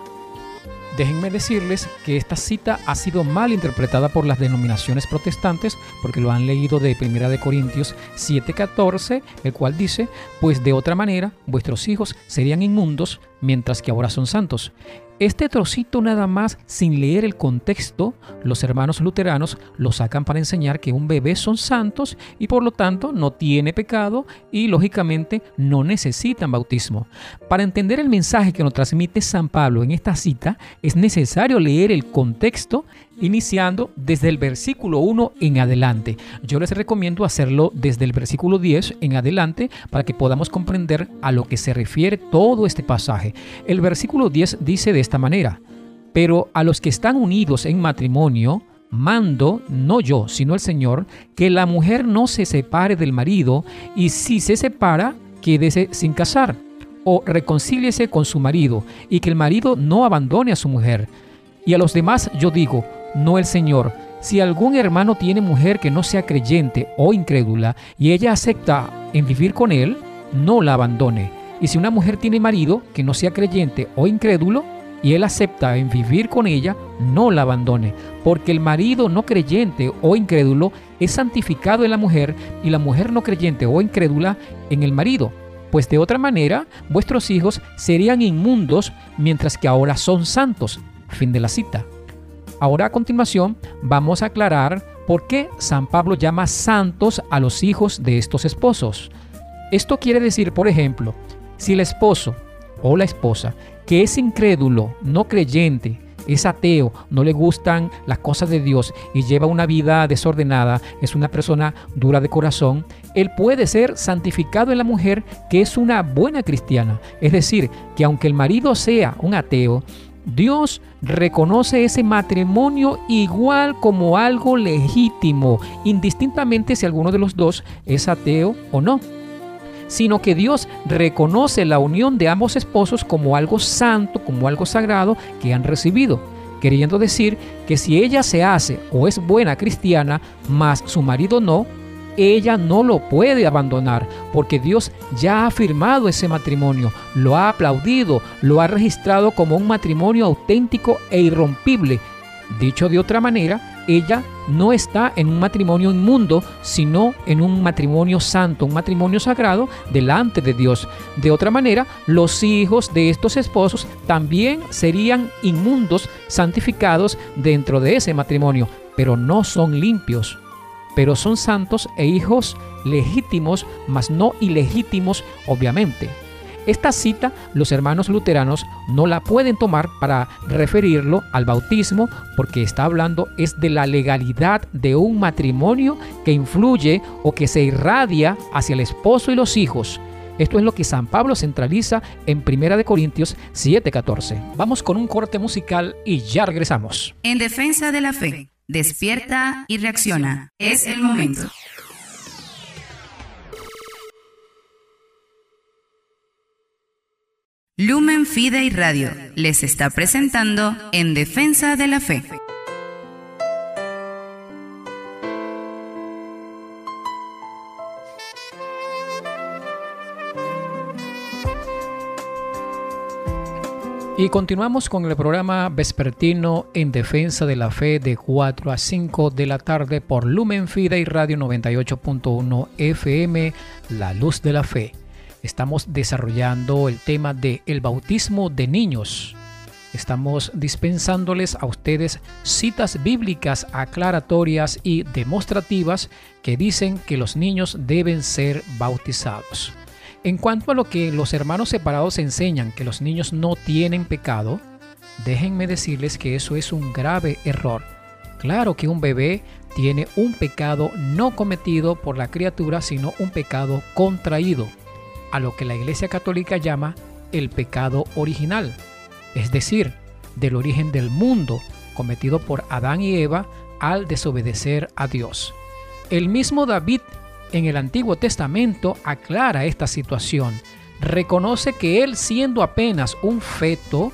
Déjenme decirles que esta cita ha sido mal interpretada por las denominaciones protestantes porque lo han leído de 1 de Corintios 7:14, el cual dice, pues de otra manera vuestros hijos serían inmundos mientras que ahora son santos. Este trocito nada más, sin leer el contexto, los hermanos luteranos lo sacan para enseñar que un bebé son santos y por lo tanto no tiene pecado y lógicamente no necesitan bautismo. Para entender el mensaje que nos transmite San Pablo en esta cita, es necesario leer el contexto iniciando desde el versículo 1 en adelante. Yo les recomiendo hacerlo desde el versículo 10 en adelante para que podamos comprender a lo que se refiere todo este pasaje. El versículo 10 dice de esta manera, pero a los que están unidos en matrimonio, mando, no yo, sino el Señor, que la mujer no se separe del marido y si se separa, quédese sin casar o reconcíliese con su marido y que el marido no abandone a su mujer. Y a los demás yo digo, no el Señor. Si algún hermano tiene mujer que no sea creyente o incrédula y ella acepta en vivir con él, no la abandone. Y si una mujer tiene marido que no sea creyente o incrédulo y él acepta en vivir con ella, no la abandone, porque el marido no creyente o incrédulo es santificado en la mujer y la mujer no creyente o incrédula en el marido. Pues de otra manera, vuestros hijos serían inmundos mientras que ahora son santos. Fin de la cita. Ahora a continuación vamos a aclarar por qué San Pablo llama santos a los hijos de estos esposos. Esto quiere decir, por ejemplo, si el esposo o la esposa que es incrédulo, no creyente, es ateo, no le gustan las cosas de Dios y lleva una vida desordenada, es una persona dura de corazón, él puede ser santificado en la mujer que es una buena cristiana. Es decir, que aunque el marido sea un ateo, Dios reconoce ese matrimonio igual como algo legítimo, indistintamente si alguno de los dos es ateo o no sino que Dios reconoce la unión de ambos esposos como algo santo, como algo sagrado que han recibido, queriendo decir que si ella se hace o es buena cristiana, mas su marido no, ella no lo puede abandonar, porque Dios ya ha firmado ese matrimonio, lo ha aplaudido, lo ha registrado como un matrimonio auténtico e irrompible. Dicho de otra manera, ella no está en un matrimonio inmundo, sino en un matrimonio santo, un matrimonio sagrado delante de Dios. De otra manera, los hijos de estos esposos también serían inmundos, santificados dentro de ese matrimonio, pero no son limpios pero son santos e hijos legítimos, mas no ilegítimos, obviamente. Esta cita los hermanos luteranos no la pueden tomar para referirlo al bautismo porque está hablando es de la legalidad de un matrimonio que influye o que se irradia hacia el esposo y los hijos. Esto es lo que San Pablo centraliza en 1 Corintios 7:14. Vamos con un corte musical y ya regresamos. En defensa de la fe. Despierta y reacciona. Es el momento. Lumen Fide y Radio les está presentando En Defensa de la Fe. Y continuamos con el programa vespertino en defensa de la fe de 4 a 5 de la tarde por Lumen Fide y Radio 98.1 FM, La Luz de la Fe. Estamos desarrollando el tema de el bautismo de niños. Estamos dispensándoles a ustedes citas bíblicas aclaratorias y demostrativas que dicen que los niños deben ser bautizados. En cuanto a lo que los hermanos separados enseñan, que los niños no tienen pecado, déjenme decirles que eso es un grave error. Claro que un bebé tiene un pecado no cometido por la criatura, sino un pecado contraído, a lo que la Iglesia Católica llama el pecado original, es decir, del origen del mundo cometido por Adán y Eva al desobedecer a Dios. El mismo David en el Antiguo Testamento aclara esta situación. Reconoce que él siendo apenas un feto,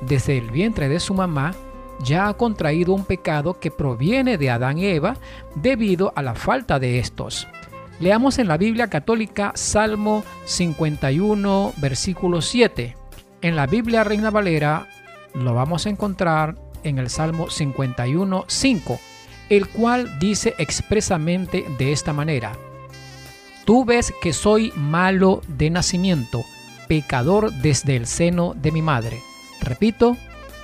desde el vientre de su mamá, ya ha contraído un pecado que proviene de Adán y Eva debido a la falta de estos. Leamos en la Biblia católica Salmo 51, versículo 7. En la Biblia Reina Valera lo vamos a encontrar en el Salmo 51, 5, el cual dice expresamente de esta manera. Tú ves que soy malo de nacimiento, pecador desde el seno de mi madre. Repito,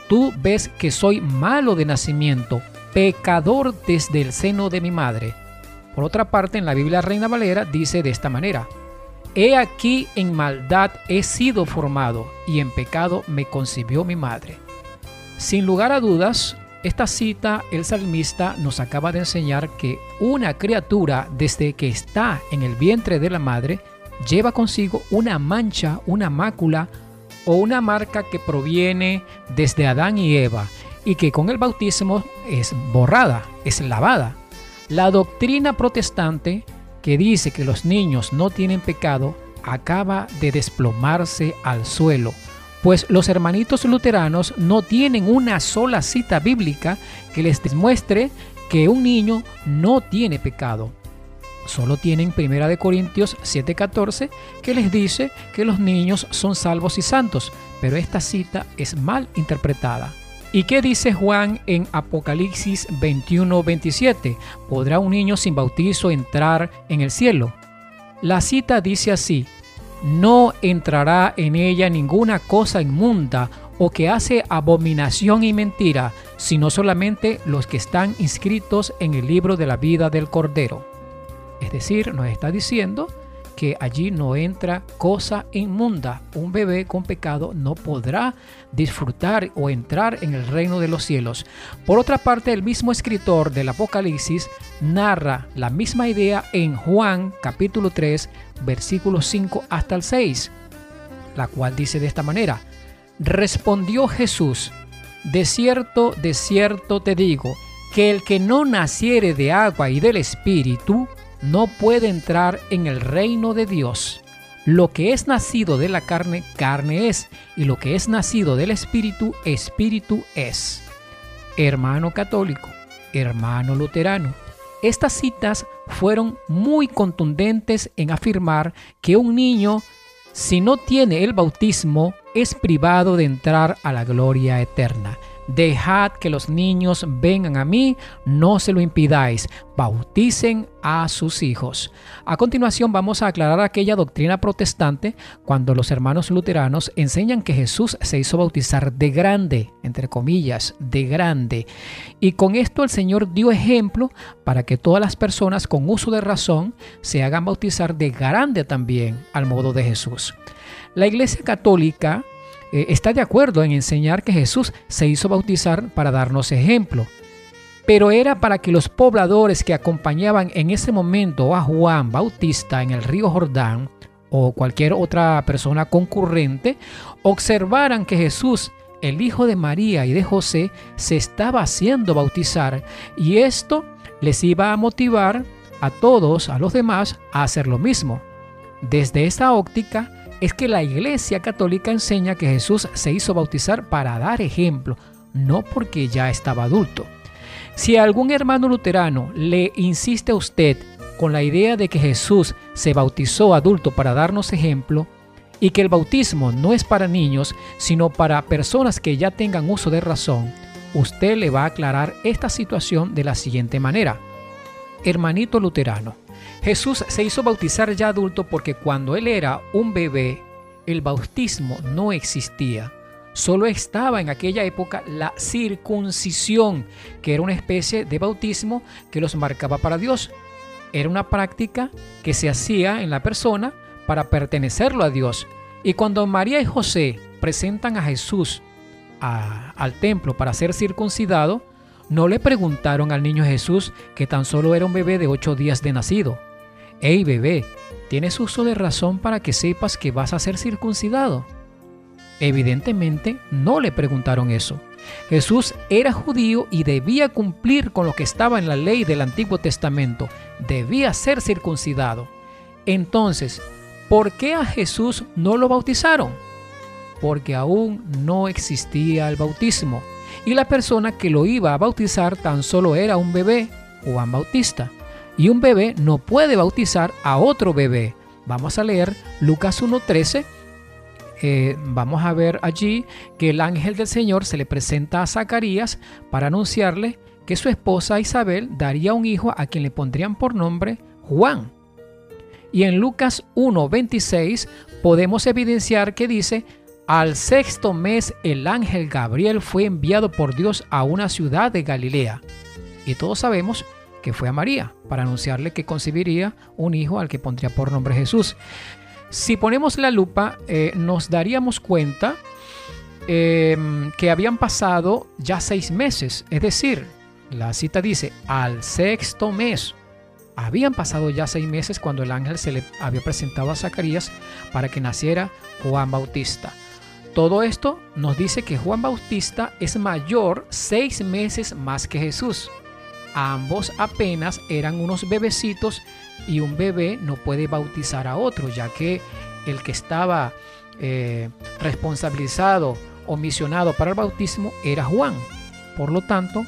tú ves que soy malo de nacimiento, pecador desde el seno de mi madre. Por otra parte, en la Biblia Reina Valera dice de esta manera, He aquí en maldad he sido formado y en pecado me concibió mi madre. Sin lugar a dudas, esta cita el salmista nos acaba de enseñar que una criatura desde que está en el vientre de la madre lleva consigo una mancha, una mácula o una marca que proviene desde Adán y Eva y que con el bautismo es borrada, es lavada. La doctrina protestante que dice que los niños no tienen pecado acaba de desplomarse al suelo, pues los hermanitos luteranos no tienen una sola cita bíblica que les demuestre que un niño no tiene pecado. Solo tienen Primera de Corintios 7:14 que les dice que los niños son salvos y santos, pero esta cita es mal interpretada. ¿Y qué dice Juan en Apocalipsis 21:27? ¿Podrá un niño sin bautizo entrar en el cielo? La cita dice así, no entrará en ella ninguna cosa inmunda o que hace abominación y mentira, sino solamente los que están inscritos en el libro de la vida del Cordero. Es decir, nos está diciendo que allí no entra cosa inmunda. Un bebé con pecado no podrá disfrutar o entrar en el reino de los cielos. Por otra parte, el mismo escritor del Apocalipsis narra la misma idea en Juan capítulo 3, versículos 5 hasta el 6, la cual dice de esta manera, respondió Jesús, de cierto, de cierto te digo, que el que no naciere de agua y del Espíritu, no puede entrar en el reino de Dios. Lo que es nacido de la carne, carne es, y lo que es nacido del Espíritu, Espíritu es. Hermano católico, hermano luterano, estas citas fueron muy contundentes en afirmar que un niño, si no tiene el bautismo, es privado de entrar a la gloria eterna. Dejad que los niños vengan a mí, no se lo impidáis, bauticen a sus hijos. A continuación vamos a aclarar aquella doctrina protestante cuando los hermanos luteranos enseñan que Jesús se hizo bautizar de grande, entre comillas, de grande. Y con esto el Señor dio ejemplo para que todas las personas con uso de razón se hagan bautizar de grande también, al modo de Jesús. La Iglesia Católica eh, está de acuerdo en enseñar que Jesús se hizo bautizar para darnos ejemplo, pero era para que los pobladores que acompañaban en ese momento a Juan Bautista en el río Jordán o cualquier otra persona concurrente observaran que Jesús el hijo de María y de José se estaba haciendo bautizar y esto les iba a motivar a todos, a los demás, a hacer lo mismo. Desde esta óptica, es que la Iglesia Católica enseña que Jesús se hizo bautizar para dar ejemplo, no porque ya estaba adulto. Si algún hermano luterano le insiste a usted con la idea de que Jesús se bautizó adulto para darnos ejemplo, y que el bautismo no es para niños, sino para personas que ya tengan uso de razón, usted le va a aclarar esta situación de la siguiente manera. Hermanito luterano, Jesús se hizo bautizar ya adulto porque cuando él era un bebé, el bautismo no existía. Solo estaba en aquella época la circuncisión, que era una especie de bautismo que los marcaba para Dios. Era una práctica que se hacía en la persona para pertenecerlo a Dios. Y cuando María y José presentan a Jesús al templo para ser circuncidado, no le preguntaron al niño Jesús que tan solo era un bebé de ocho días de nacido. Hey bebé, ¿tienes uso de razón para que sepas que vas a ser circuncidado? Evidentemente no le preguntaron eso. Jesús era judío y debía cumplir con lo que estaba en la ley del Antiguo Testamento. Debía ser circuncidado. Entonces, ¿por qué a Jesús no lo bautizaron? Porque aún no existía el bautismo y la persona que lo iba a bautizar tan solo era un bebé, Juan Bautista. Y un bebé no puede bautizar a otro bebé. Vamos a leer Lucas 1.13. Eh, vamos a ver allí que el ángel del Señor se le presenta a Zacarías para anunciarle que su esposa Isabel daría un hijo a quien le pondrían por nombre Juan. Y en Lucas 1.26 podemos evidenciar que dice, al sexto mes el ángel Gabriel fue enviado por Dios a una ciudad de Galilea. Y todos sabemos que fue a María para anunciarle que concibiría un hijo al que pondría por nombre Jesús. Si ponemos la lupa, eh, nos daríamos cuenta em, que habían pasado ya seis meses, es decir, la cita dice al sexto mes. Habían pasado ya seis meses cuando el ángel se le había presentado a Zacarías para que naciera Juan Bautista. Todo esto nos dice que Juan Bautista es mayor seis meses más que Jesús. Ambos apenas eran unos bebecitos y un bebé no puede bautizar a otro, ya que el que estaba eh, responsabilizado o misionado para el bautismo era Juan. Por lo tanto,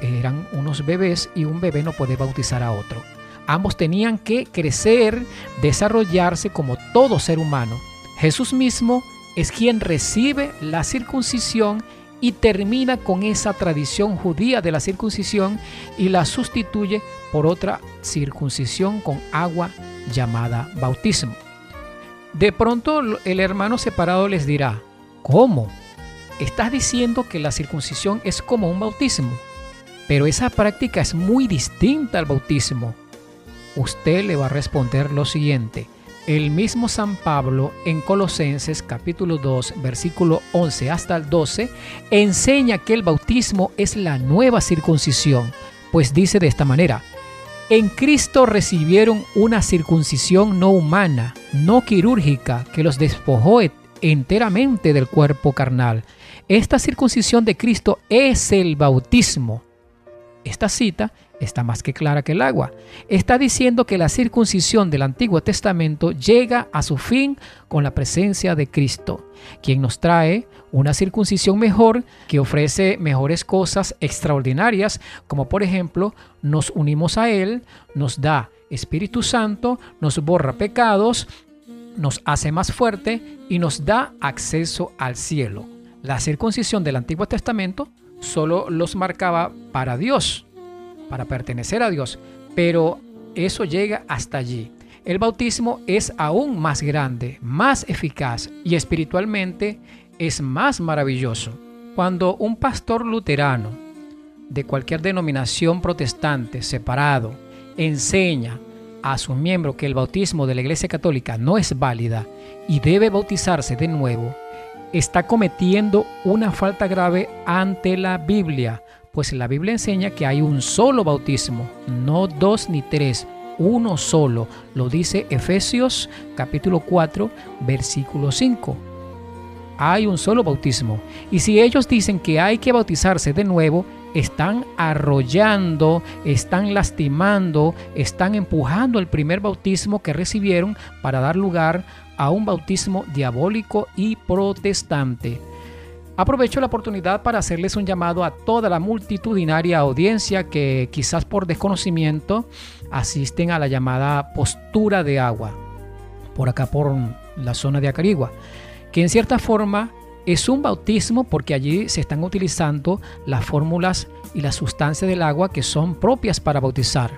eran unos bebés y un bebé no puede bautizar a otro. Ambos tenían que crecer, desarrollarse como todo ser humano. Jesús mismo es quien recibe la circuncisión y termina con esa tradición judía de la circuncisión y la sustituye por otra circuncisión con agua llamada bautismo. De pronto el hermano separado les dirá, ¿cómo? Estás diciendo que la circuncisión es como un bautismo, pero esa práctica es muy distinta al bautismo. Usted le va a responder lo siguiente, el mismo San Pablo en Colosenses capítulo 2 versículo 11 hasta el 12 enseña que el bautismo es la nueva circuncisión, pues dice de esta manera, en Cristo recibieron una circuncisión no humana, no quirúrgica, que los despojó enteramente del cuerpo carnal. Esta circuncisión de Cristo es el bautismo. Esta cita está más que clara que el agua. Está diciendo que la circuncisión del Antiguo Testamento llega a su fin con la presencia de Cristo, quien nos trae una circuncisión mejor que ofrece mejores cosas extraordinarias, como por ejemplo nos unimos a Él, nos da Espíritu Santo, nos borra pecados, nos hace más fuerte y nos da acceso al cielo. La circuncisión del Antiguo Testamento solo los marcaba para Dios, para pertenecer a Dios, pero eso llega hasta allí. El bautismo es aún más grande, más eficaz y espiritualmente es más maravilloso. Cuando un pastor luterano de cualquier denominación protestante separado enseña a su miembro que el bautismo de la Iglesia Católica no es válida y debe bautizarse de nuevo, está cometiendo una falta grave ante la Biblia, pues la Biblia enseña que hay un solo bautismo, no dos ni tres, uno solo. Lo dice Efesios capítulo 4, versículo 5. Hay un solo bautismo. Y si ellos dicen que hay que bautizarse de nuevo, están arrollando, están lastimando, están empujando el primer bautismo que recibieron para dar lugar a un bautismo diabólico y protestante. Aprovecho la oportunidad para hacerles un llamado a toda la multitudinaria audiencia que quizás por desconocimiento asisten a la llamada postura de agua, por acá por la zona de Acarigua, que en cierta forma es un bautismo porque allí se están utilizando las fórmulas y las sustancias del agua que son propias para bautizar.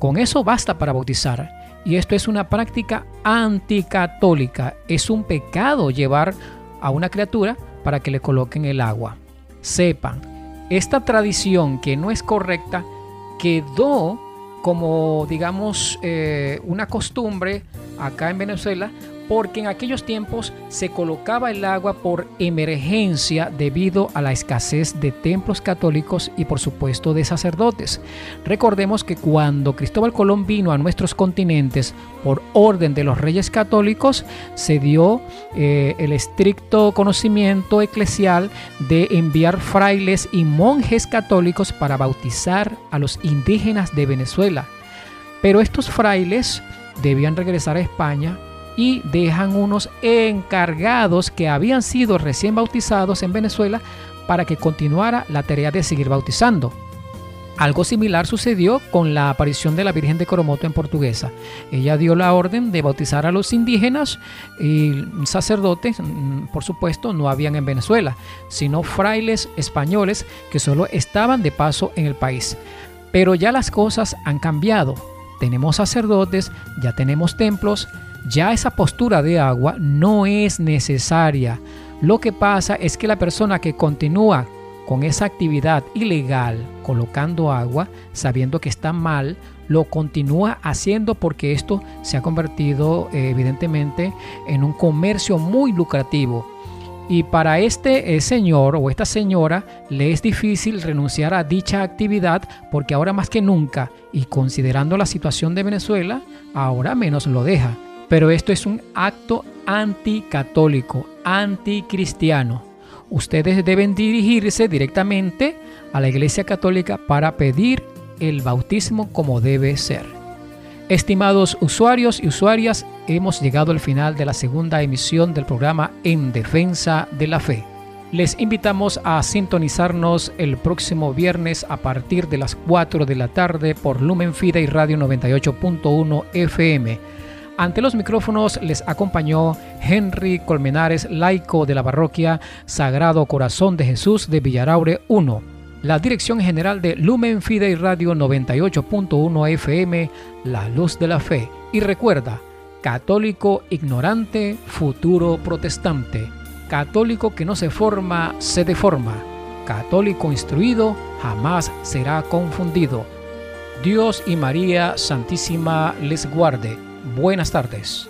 Con eso basta para bautizar. Y esto es una práctica anticatólica. Es un pecado llevar a una criatura para que le coloquen el agua. Sepan, esta tradición que no es correcta quedó como, digamos, eh, una costumbre acá en Venezuela porque en aquellos tiempos se colocaba el agua por emergencia debido a la escasez de templos católicos y por supuesto de sacerdotes. Recordemos que cuando Cristóbal Colón vino a nuestros continentes por orden de los reyes católicos, se dio eh, el estricto conocimiento eclesial de enviar frailes y monjes católicos para bautizar a los indígenas de Venezuela. Pero estos frailes debían regresar a España dejan unos encargados que habían sido recién bautizados en Venezuela para que continuara la tarea de seguir bautizando. Algo similar sucedió con la aparición de la Virgen de Coromoto en portuguesa. Ella dio la orden de bautizar a los indígenas y sacerdotes, mm, por supuesto, no habían en Venezuela, sino frailes españoles que solo estaban de paso en el país. Pero ya las cosas han cambiado. Tenemos sacerdotes, ya tenemos templos, ya esa postura de agua no es necesaria. Lo que pasa es que la persona que continúa con esa actividad ilegal colocando agua, sabiendo que está mal, lo continúa haciendo porque esto se ha convertido eh, evidentemente en un comercio muy lucrativo. Y para este eh, señor o esta señora le es difícil renunciar a dicha actividad porque ahora más que nunca, y considerando la situación de Venezuela, ahora menos lo deja. Pero esto es un acto anticatólico, anticristiano ustedes deben dirigirse directamente a la Iglesia Católica para pedir el bautismo como debe ser. Estimados usuarios y usuarias, hemos llegado al final de la segunda emisión del programa En Defensa de la Fe. Les invitamos a sintonizarnos el próximo viernes a partir de las 4 de la tarde por Lumen Fide y Radio 98.1 FM ante los micrófonos les acompañó Henry Colmenares, laico de la parroquia Sagrado Corazón de Jesús de Villaraure 1. La dirección general de Lumen Fidei Radio 98.1 FM, La Luz de la Fe. Y recuerda, católico ignorante, futuro protestante. Católico que no se forma, se deforma. Católico instruido, jamás será confundido. Dios y María Santísima les guarde. Buenas tardes.